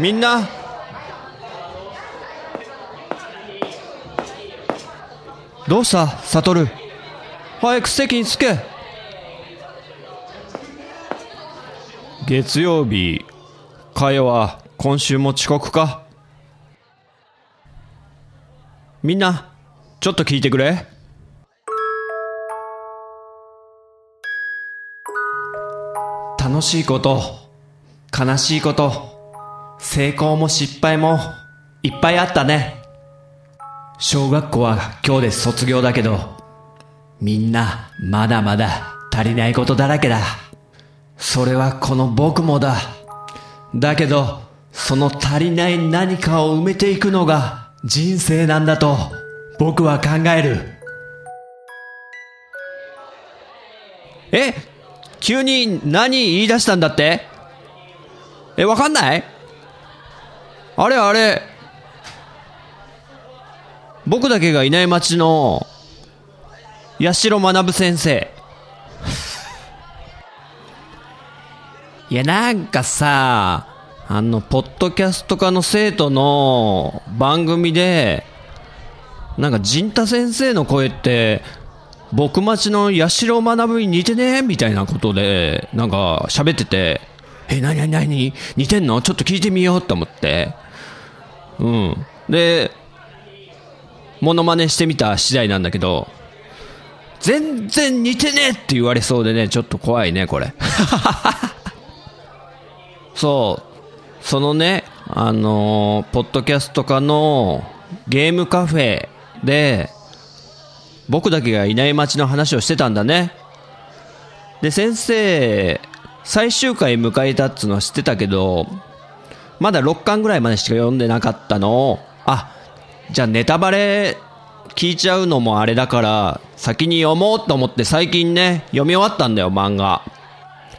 みんな。どうした？サトル。早く席に着け。月曜日。かよは今週も遅刻か？みんなちょっと聞いてくれ。楽しいこと。悲しいこと。成功も失敗もいっぱいあったね。小学校は今日で卒業だけどみんなまだまだ足りないことだらけだ。それはこの僕もだ。だけどその足りない何かを埋めていくのが人生なんだと僕は考える。え急に何言い出したんだって？え、わかんない？あれあれ。僕だけがいない町の、八代学先生。いや、なんかさ、あの、ポッドキャスト科の生徒の番組で、なんか、陣太先生の声って、僕町の八代学に似てねみたいなことで、なんか喋ってて、え、なになになに似てんの？ちょっと聞いてみようと思って。うん。で、モノマネしてみた次第なんだけど、全然似てねえって言われそうでね、ちょっと怖いね、これ。そう。そのね、あのーポッドキャスト化のゲームカフェで、僕だけがいない街の話をしてたんだね。で、先生、最終回迎えたっつうのは知ってたけど、まだ6巻ぐらいまでしか読んでなかったのを、あ、じゃあネタバレ聞いちゃうのもあれだから、先に読もうと思って最近ね、読み終わったんだよ、漫画。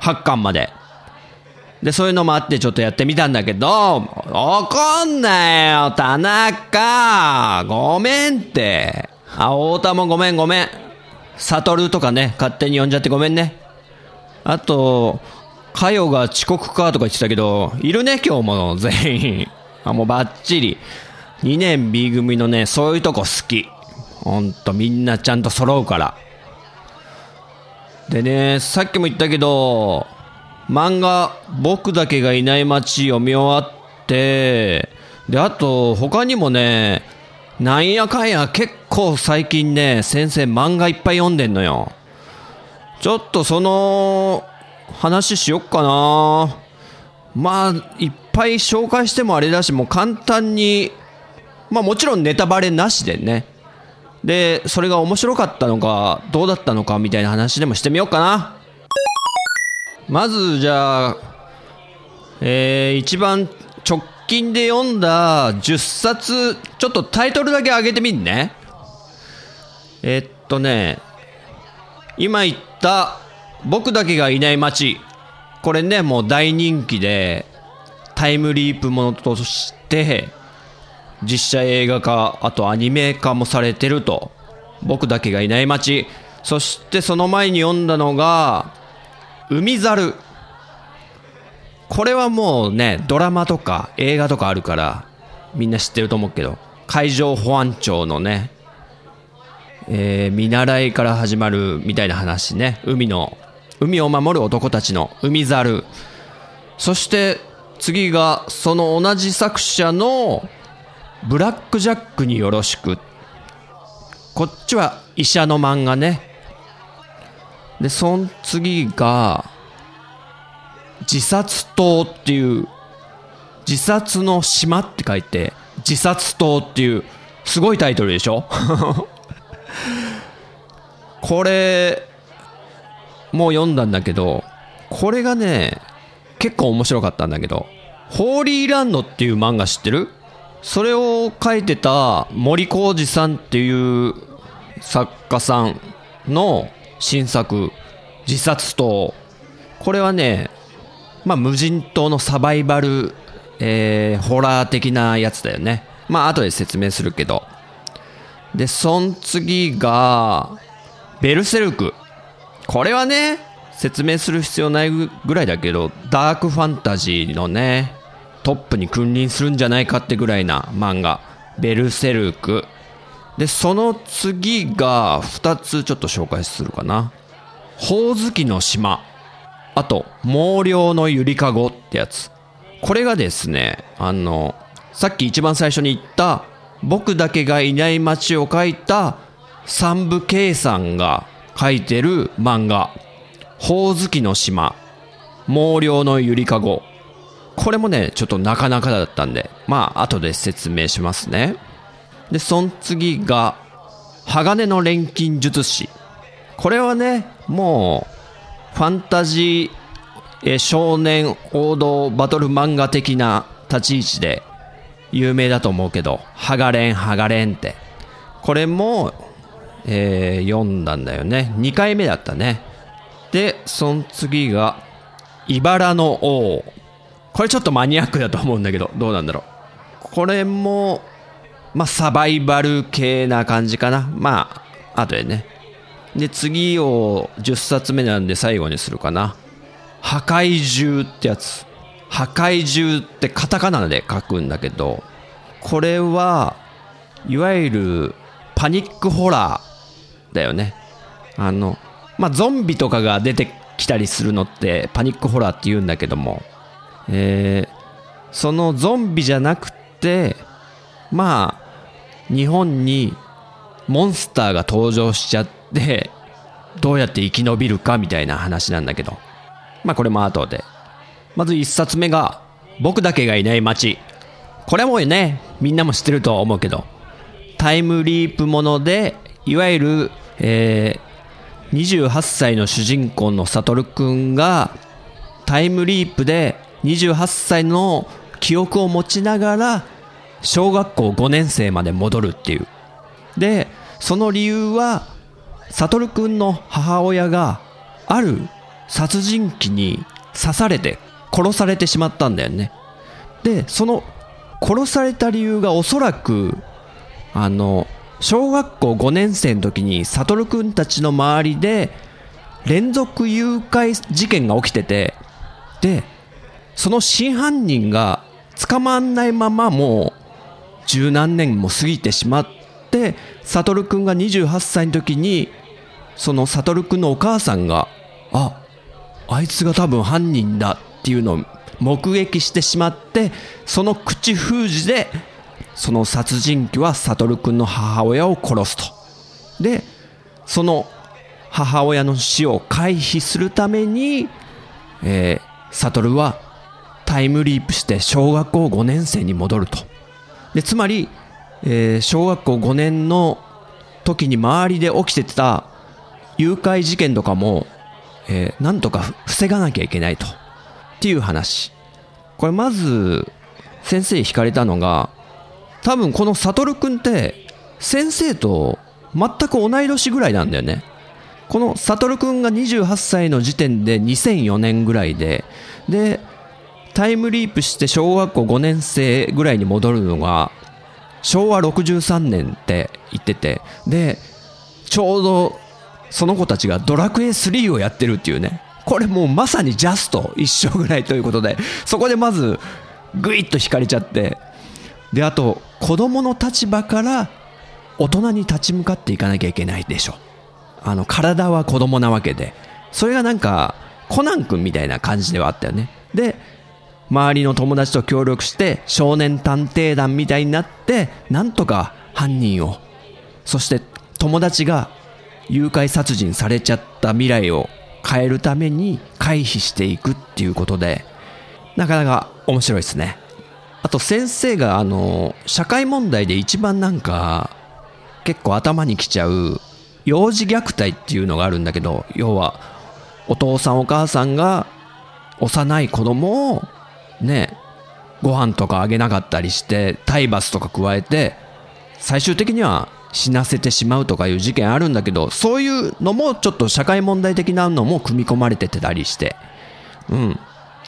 8巻まで。で、そういうのもあってちょっとやってみたんだけど、怒んなよ、田中ごめんって。あ、太田もごめんごめん。悟とかね、勝手に呼んじゃってごめんね。あと、かよが遅刻かとか言ってたけど、いるね、今日も全員。あ、もうバッチリ。2年 B 組のね、そういうとこ好き。ほんと、みんなちゃんと揃うから。でね、さっきも言ったけど、漫画、僕だけがいない街読み終わって、で、あと、他にもね、なんやかんや結構最近ね、先生漫画いっぱい読んでんのよ。ちょっとその話しよっかな。まあ、いっぱい紹介してもあれだし、もう簡単に、まあもちろんネタバレなしでね。で、それが面白かったのか、どうだったのかみたいな話でもしてみようかな。まず、じゃあ、えー、一番直近で読んだ10冊、ちょっとタイトルだけ上げてみんね。えーっとね、今言った僕だけがいない街。これね、もう大人気で、タイムリープものとして、実写映画化、あとアニメ化もされてると。僕だけがいない街。そしてその前に読んだのが、海猿。これはもうね、ドラマとか映画とかあるから、みんな知ってると思うけど、海上保安庁のね、えー見習いから始まるみたいな話ね。海の、海を守る男たちの海猿。そして次がその同じ作者のブラックジャックによろしく。こっちは医者の漫画ね。で、その次が自殺島っていう、自殺の島って書いて、自殺島っていう、すごいタイトルでしょ？これ、も読んだんだけど、これがね、結構面白かったんだけど、ホーリーランドっていう漫画知ってる？それを書いてた森浩二さんっていう作家さんの新作、自殺島。これはね、まあ無人島のサバイバル、えー、ホラー的なやつだよね。まあ後で説明するけど。で、そん次が、ベルセルク。これはね、説明する必要ないぐらいだけど、ダークファンタジーのね、トップに君臨するんじゃないかってぐらいな漫画。ベルセルク。で、その次が2つちょっと紹介するかな。ほおずきの島。あと、毛量のゆりかごってやつ。これがですね、あの、さっき一番最初に言った、僕だけがいない街を描いた三部圭さんが描いてる漫画。ほおずきの島。毛量のゆりかご。これもね、ちょっとなかなかだったんで、まあ、後で説明しますね。で、その次が、鋼の錬金術師。これはね、もう、ファンタジー、え少年王道バトル漫画的な立ち位置で有名だと思うけど、ハガレン、ハガレンって。これも、えー読んだんだよね。2回目だったね。で、その次が、茨の王。これちょっとマニアックだと思うんだけど、どうなんだろう。これも、まあ、サバイバル系な感じかな。まあ、後でね。で、次を10冊目なんで最後にするかな。破壊獣ってやつ。破壊獣ってカタカナで書くんだけど、これは、いわゆるパニックホラーだよね。あの、まあ、ゾンビとかが出てきたりするのってパニックホラーって言うんだけども、えーそのゾンビじゃなくて、まあ、日本にモンスターが登場しちゃって、どうやって生き延びるかみたいな話なんだけど。まあこれも後で。まず一冊目が、僕だけがいない街。これもね、みんなも知ってるとは思うけど、タイムリープもので、いわゆる、えー28歳の主人公のサトルくんが、タイムリープで28歳の記憶を持ちながら、小学校5年生まで戻るっていう。で、その理由は、サトルくんの母親が、ある殺人鬼に刺されて殺されてしまったんだよね。で、その殺された理由がおそらく、あの、小学校5年生の時に、サトルくんたちの周りで、連続誘拐事件が起きてて、で、その真犯人が捕まんないままもう十何年も過ぎてしまって、サトルくんが28歳の時に、そのサトルくんのお母さんが、あ、あいつが多分犯人だっていうのを目撃してしまって、その口封じで、その殺人鬼はサトルくんの母親を殺すと。で、その母親の死を回避するために、えーサトルはタイムリープして小学校5年生に戻ると。で、つまり、えー小学校5年の時に周りで起きてた誘拐事件とかも、えーなんとか防がなきゃいけないと。っていう話。これまず、先生惹かれたのが、多分このサトルくんって、先生と全く同い年ぐらいなんだよね。このサトルくんが28歳の時点で2004年ぐらいで、で、タイムリープして小学校5年生ぐらいに戻るのが、昭和63年って言ってて、で、ちょうどその子たちがドラクエ3をやってるっていうね。これもうまさにジャスト一緒ぐらいということで、そこでまずグイッと惹かれちゃって、で、あと子供の立場から大人に立ち向かっていかなきゃいけないでしょ。あの、体は子供なわけで。それがなんか、コナン君みたいな感じではあったよね。で、周りの友達と協力して、少年探偵団みたいになって、なんとか犯人を、そして友達が誘拐殺人されちゃった未来を変えるために回避していくっていうことでなかなか面白いですねあと先生があの社会問題で一番なんか結構頭にきちゃう幼児虐待っていうのがあるんだけど要はお父さんお母さんが幼い子供をねご飯とかあげなかったりして体罰とか加えて最終的には死なせてしまうとかいう事件あるんだけどそういうのもちょっと社会問題的なのも組み込まれてたりしてうん。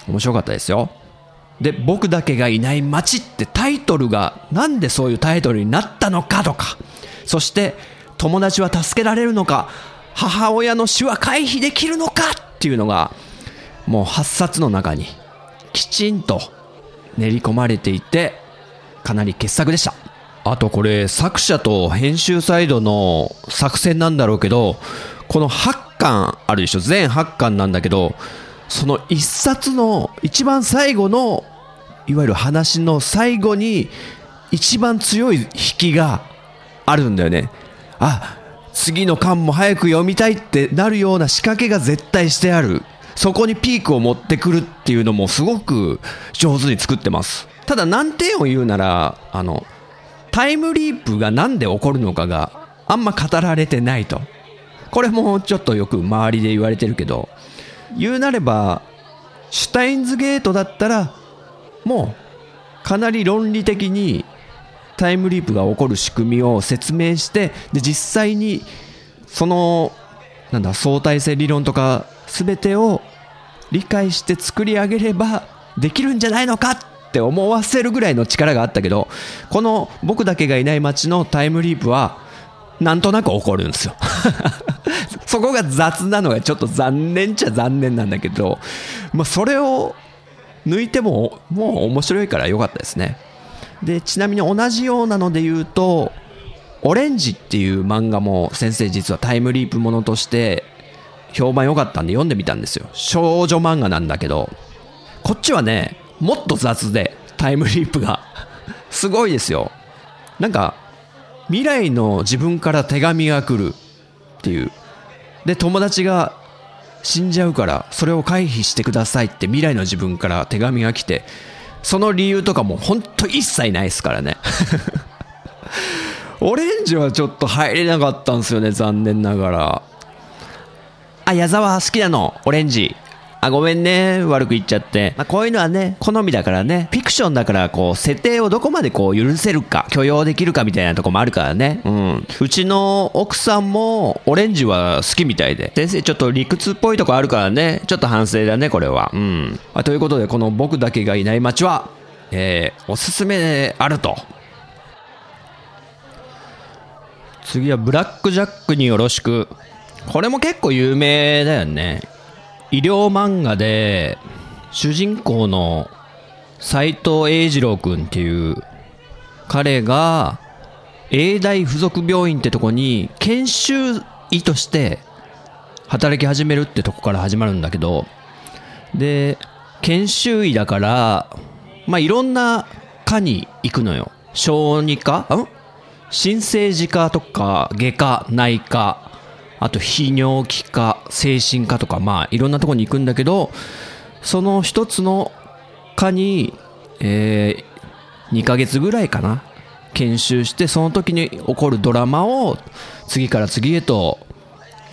面白かったですよ。で僕だけがいない街ってタイトルがなんでそういうタイトルになったのかとか。そして友達は助けられるのか。母親の死は回避できるのかっていうのがもう8冊の中にきちんと練り込まれていてかなり傑作でした。あとこれ作者と編集サイドの作戦なんだろうけどこの8巻あるでしょ？全8巻なんだけどその1冊の一番最後のいわゆる話の最後に一番強い引きがあるんだよね。あ次の巻も早く読みたいってなるような仕掛けが絶対してある。そこにピークを持ってくるっていうのもすごく上手に作ってます。ただ難点を言うならあのタイムリープが何で起こるのかがあんま語られてないと。これもちょっとよく周りで言われてるけど言うなればシュタインズゲートだったらもうかなり論理的にタイムリープが起こる仕組みを説明してで実際にそのなんだ相対性理論とか全てを理解して作り上げればできるんじゃないのかって思わせるぐらいの力があったけどこの僕だけがいない街のタイムリープはなんとなく起こるんですよ。そこが雑なのがちょっと残念っちゃ残念なんだけど、まあ、それを抜いてももう面白いから良かったですね。でちなみに同じようなので言うと「オレンジ」っていう漫画も先生実はタイムリープものとして評判良かったんで読んでみたんですよ。少女漫画なんだけどこっちはねもっと雑でタイムリープが。すごいですよ。なんか未来の自分から手紙が来るっていう。で友達が死んじゃうからそれを回避してくださいって未来の自分から手紙が来てその理由とかもほんと一切ないですからね。オレンジはちょっと入れなかったんですよね残念ながら。あ矢沢好きなの？オレンジ。あ、ごめんね。悪く言っちゃって。まあ、こういうのはね、好みだからね。フィクションだから、こう、設定をどこまでこう、許せるか、許容できるかみたいなとこもあるからね。うん。うちの奥さんも、オレンジは好きみたいで。先生、ちょっと理屈っぽいとこあるからね。ちょっと反省だね、これは。うん。まあ、ということで、この僕だけがいない街は、えー、おすすめであると。次はブラックジャックによろしく。これも結構有名だよね。医療漫画で主人公の斎藤栄二郎君っていう彼が永大附属病院ってとこに研修医として働き始めるってとこから始まるんだけどで研修医だからまあいろんな科に行くのよ。小児科？ん？新生児科とか外科内科。あと泌尿器科、精神科とか、まあいろんなところに行くんだけど、その一つの科に、えー、2ヶ月ぐらいかな、研修して、その時に起こるドラマを次から次へと、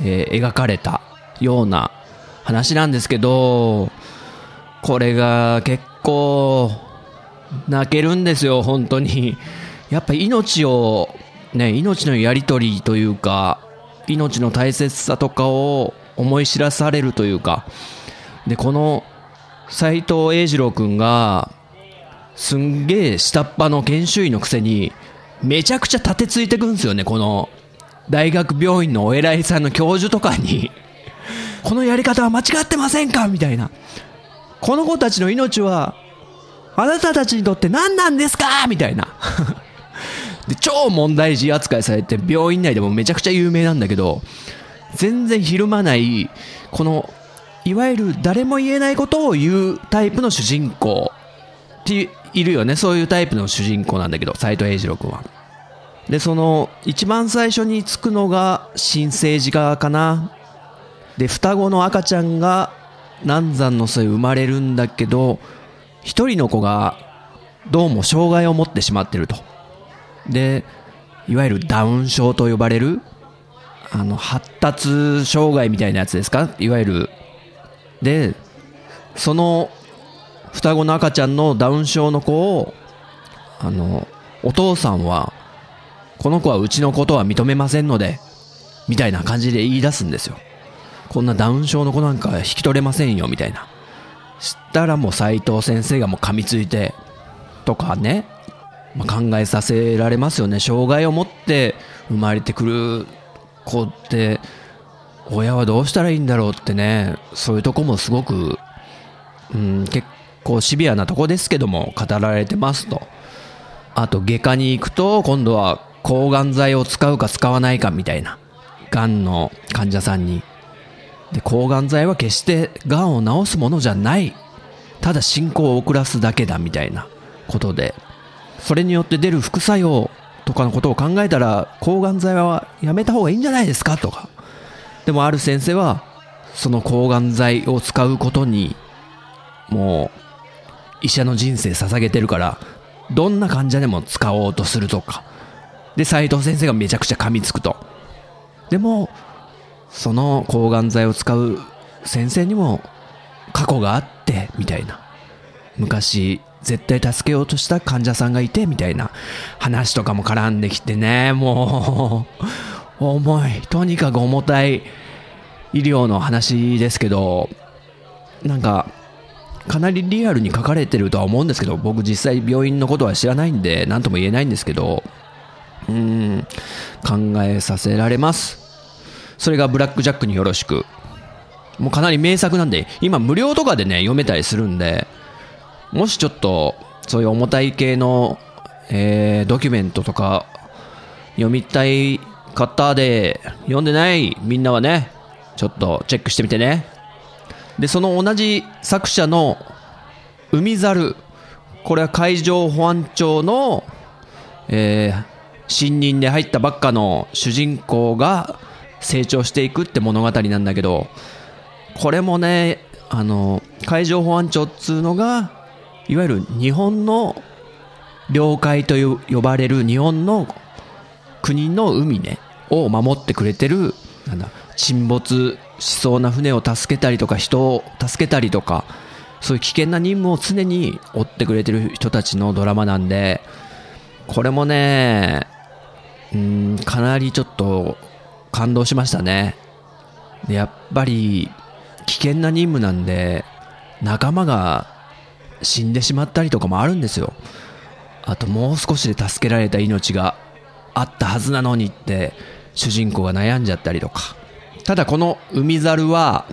えー、描かれたような話なんですけど、これが結構泣けるんですよ、本当に。やっぱ命を、ね、命のやり取りというか、命の大切さとかを思い知らされるというか。でこの斎藤栄二郎君がすんげえ下っ端の研修医のくせにめちゃくちゃ立てついてくんですよねこの大学病院のお偉いさんの教授とかに。このやり方は間違ってませんか？みたいな。この子たちの命はあなたたちにとって何なんですか？みたいな。で超問題児扱いされて病院内でもめちゃくちゃ有名なんだけど全然ひるまないこのいわゆる誰も言えないことを言うタイプの主人公。っているよね。そういうタイプの主人公なんだけど斎藤栄二郎君は。でその一番最初につくのが新生児側かな。で双子の赤ちゃんが難産の末生まれるんだけど一人の子がどうも障害を持ってしまってると。でいわゆるダウン症と呼ばれるあの発達障害みたいなやつですか？いわゆる。でその双子の赤ちゃんのダウン症の子をあのお父さんはこの子はうちのことは認めませんのでみたいな感じで言い出すんですよ。こんなダウン症の子なんか引き取れませんよみたいな。したらもう斉藤先生がもう噛みついてとかね、まあ、考えさせられますよね。障害を持って生まれてくる子って親はどうしたらいいんだろうってね。そういうとこもすごく、うん、結構シビアなとこですけども語られてますと。あと外科に行くと今度は抗がん剤を使うか使わないかみたいながんの患者さんに。で抗がん剤は決してがんを治すものじゃない。ただ進行を遅らすだけだみたいなことでそれによって出る副作用とかのことを考えたら抗がん剤はやめた方がいいんじゃないですかとか。でもある先生はその抗がん剤を使うことにもう医者の人生捧げてるからどんな患者でも使おうとするとか。で斉藤先生がめちゃくちゃ噛みつくと。でもその抗がん剤を使う先生にも過去があってみたいな。昔絶対助けようとした患者さんがいてみたいな話とかも絡んできてね。もう重い。とにかく重たい医療の話ですけどなんかかなりリアルに書かれてるとは思うんですけど僕実際病院のことは知らないんで何とも言えないんですけどうん考えさせられます。それがブラックジャックによろしく。もうかなり名作なんで今無料とかでね読めたりするんでもしちょっとそういう重たい系の、えー、ドキュメントとか読みたい方で読んでないみんなはねちょっとチェックしてみてね。でその同じ作者の海猿。これは海上保安庁の、えー、新任で入ったばっかの主人公が成長していくって物語なんだけどこれもねあの海上保安庁っつうのがいわゆる日本の領海と呼ばれる日本の国の海ねを守ってくれてるなんだ沈没しそうな船を助けたりとか人を助けたりとかそういう危険な任務を常に追ってくれてる人たちのドラマなんでこれもねうんかなりちょっと感動しましたね。やっぱり危険な任務なんで仲間が死んでしまったりとかもあるんですよ。あともう少しで助けられた命があったはずなのにって主人公が悩んじゃったりとか。ただこの海猿は、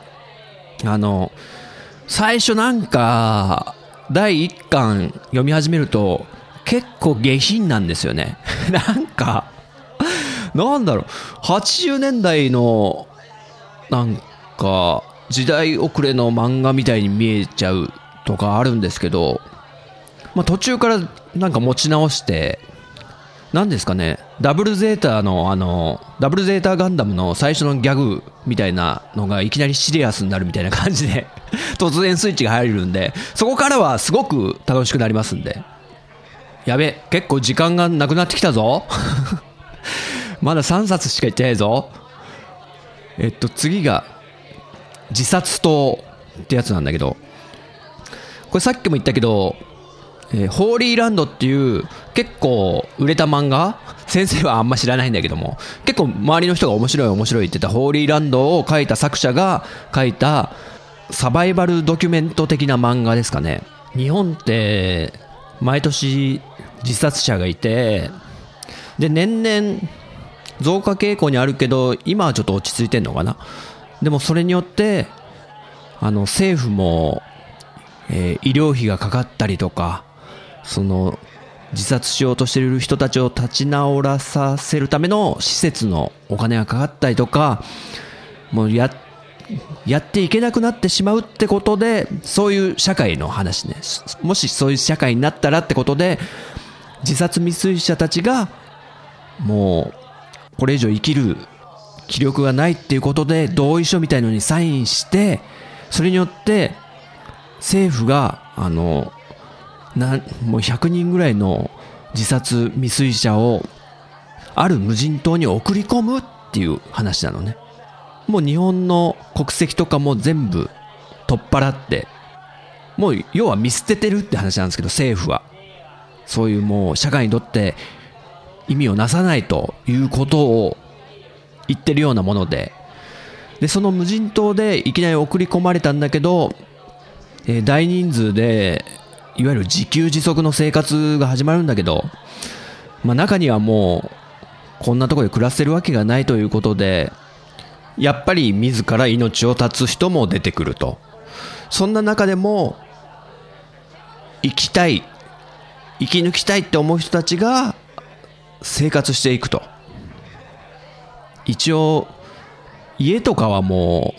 あの、最初なんか、第1巻読み始めると、結構下品なんですよね。なんか、なんだろう、80年代の、なんか、時代遅れの漫画みたいに見えちゃうとかあるんですけど、まあ、途中からなんか持ち直して、何ですかね、ダブルゼータの、あの、ダブルゼータガンダムの最初のギャグみたいなのがいきなりシリアスになるみたいな感じで 突然スイッチが入るんで、そこからはすごく楽しくなりますんで。やべ、結構時間がなくなってきたぞ。まだ3冊しか言ってないぞ。えっと、次が、自殺島ってやつなんだけど、これさっきも言ったけど、えー、ホーリーランドっていう結構売れた漫画先生はあんま知らないんだけども結構周りの人が面白い面白いって言ったホーリーランドを書いた作者が書いたサバイバルドキュメント的な漫画ですかね。日本って毎年自殺者がいてで年々増加傾向にあるけど今はちょっと落ち着いてんのかな。でもそれによってあの政府も、えー、医療費がかかったりとかその自殺しようとしている人たちを立ち直らさせるための施設のお金がかかったりとかもうややっていけなくなってしまうってことでそういう社会の話ね。もしそういう社会になったらってことで自殺未遂者たちがもうこれ以上生きる気力がないっていうことで同意書みたいのにサインしてそれによって政府があのなもう100人ぐらいの自殺未遂者をある無人島に送り込むっていう話なのね。もう日本の国籍とかも全部取っ払ってもう要は見捨ててるって話なんですけど政府は。そういうもう社会にとって意味をなさないということを言ってるようなもので。でその無人島でいきなり送り込まれたんだけど、えー大人数でいわゆる自給自足の生活が始まるんだけど、まあ、中にはもうこんなところで暮らせるわけがないということでやっぱり自ら命を絶つ人も出てくると。そんな中でも生きたい生き抜きたいって思う人たちが生活していくと。一応家とかはも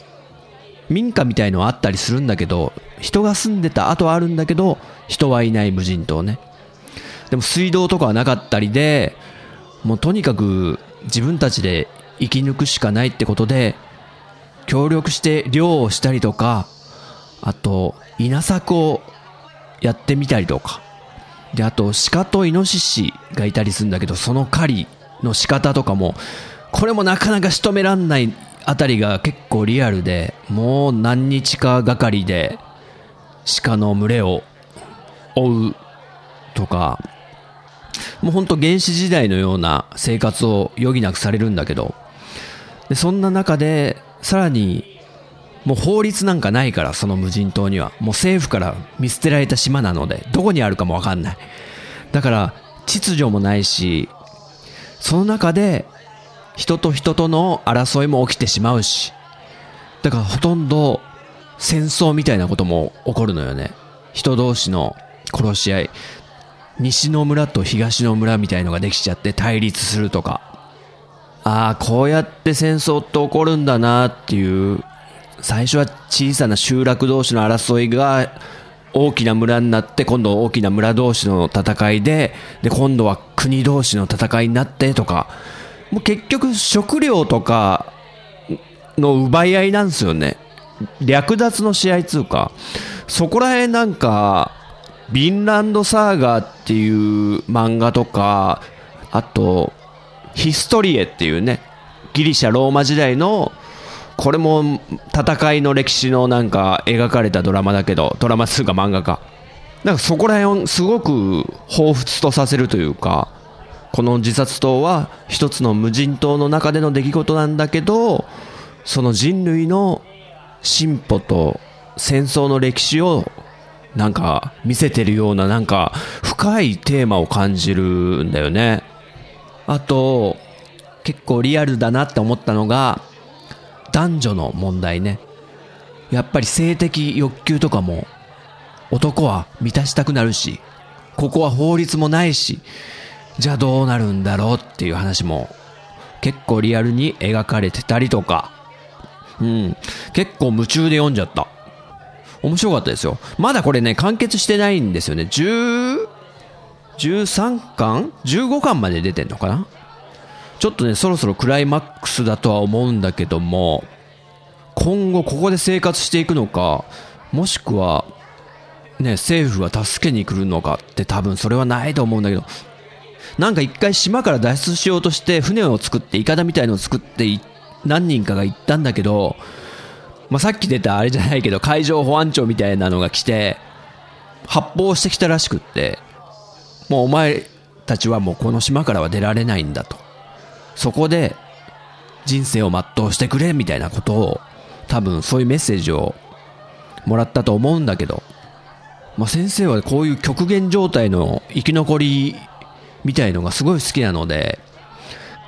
う民家みたいのはあったりするんだけど人が住んでた跡はあるんだけど人はいない無人島ね。でも水道とかはなかったりでもうとにかく自分たちで生き抜くしかないってことで協力して漁をしたりとかあと稲作をやってみたりとか。であと鹿とイノシシがいたりするんだけどその狩りの仕方とかもこれもなかなか仕留めらんないあたりが結構リアルでもう何日かがかりで鹿の群れを追うとかもうほんと原始時代のような生活を余儀なくされるんだけどでそんな中でさらにもう法律なんかないからその無人島には。もう政府から見捨てられた島なのでどこにあるかもわかんない。だから秩序もないしその中で人と人との争いも起きてしまうしだからほとんど戦争みたいなことも起こるのよね。人同士の殺し合い。西の村と東の村みたいのができちゃって対立するとか。ああこうやって戦争って起こるんだなっていう。最初は小さな集落同士の争いが大きな村になって今度大きな村同士の戦いでで今度は国同士の戦いになってとか。もう結局食料とかの奪い合いなんですよね。略奪の試合つうかそこら辺なんかビンランドサーガーっていう漫画とかあとヒストリエっていうねギリシャローマ時代のこれも戦いの歴史のなんか描かれたドラマだけどドラマつうか漫画か。なんかそこら辺をすごく彷彿とさせるというかこの自殺島は一つの無人島の中での出来事なんだけどその人類の進歩と戦争の歴史をなんか見せてるようななんか深いテーマを感じるんだよね。あと結構リアルだなって思ったのが男女の問題ね。やっぱり性的欲求とかも男は満たしたくなるしここは法律もないしじゃあどうなるんだろうっていう話も結構リアルに描かれてたりとか。うん。結構夢中で読んじゃった。面白かったですよ。まだこれね完結してないんですよね。10 13巻 ?15 巻まで出てんのかな？ちょっとねそろそろクライマックスだとは思うんだけども今後ここで生活していくのかもしくはね政府が助けに来るのかって多分それはないと思うんだけどなんか一回島から脱出しようとして船を作ってイカダみたいのを作ってい何人かが行ったんだけど、まあ、さっき出たあれじゃないけど海上保安庁みたいなのが来て発砲してきたらしくってもうお前たちはもうこの島からは出られないんだと。そこで人生を全うしてくれみたいなことを多分そういうメッセージをもらったと思うんだけど、まあ、先生はこういう極限状態の生き残りみたいのがすごい好きなので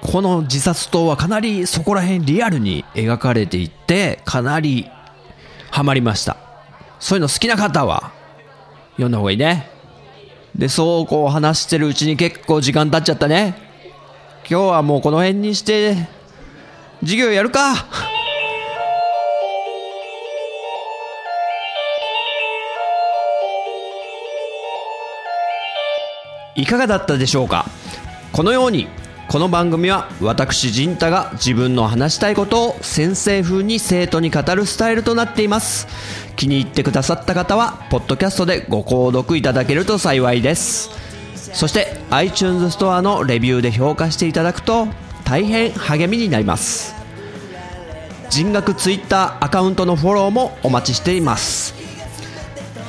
この自殺島はかなりそこら辺リアルに描かれていってかなりハマりました。そういうの好きな方は読んだ方がいいね。でそうこう話してるうちに結構時間経っちゃったね。今日はもうこの辺にして授業やるか。いかがだったでしょうか？このようにこの番組は私陣太が自分の話したいことを先生風に生徒に語るスタイルとなっています。気に入ってくださった方はポッドキャストでご購読いただけると幸いです。そして iTunes ストアのレビューで評価していただくと大変励みになります。人学 Twitter アカウントのフォローもお待ちしています。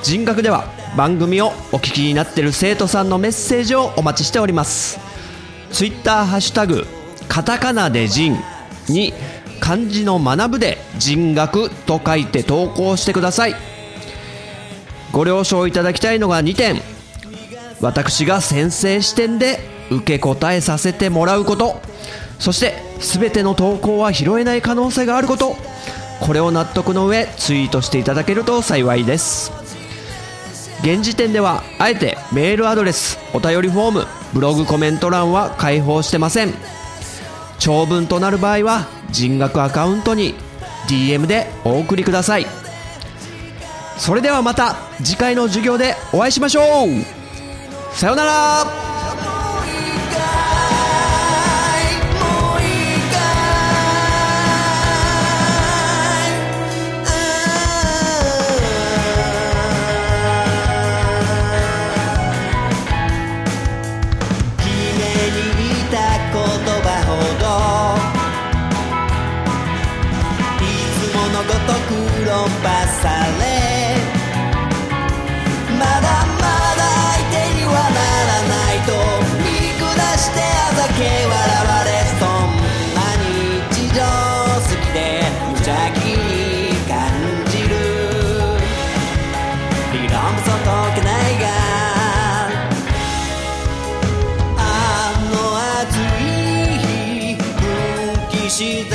人学では番組をお聞きになっている生徒さんのメッセージをお待ちしております。ツイッターハッシュタグカタカナで人に漢字の学ぶで人学と書いて投稿してください。ご了承いただきたいのが2点。私が先生視点で受け答えさせてもらうこと。そして全ての投稿は拾えない可能性があること。これを納得の上ツイートしていただけると幸いです。現時点ではあえてメールアドレスお便りフォームブログコメント欄は開放してません。長文となる場合は人学アカウントに DM でお送りください。それではまた次回の授業でお会いしましょう。さようなら。したの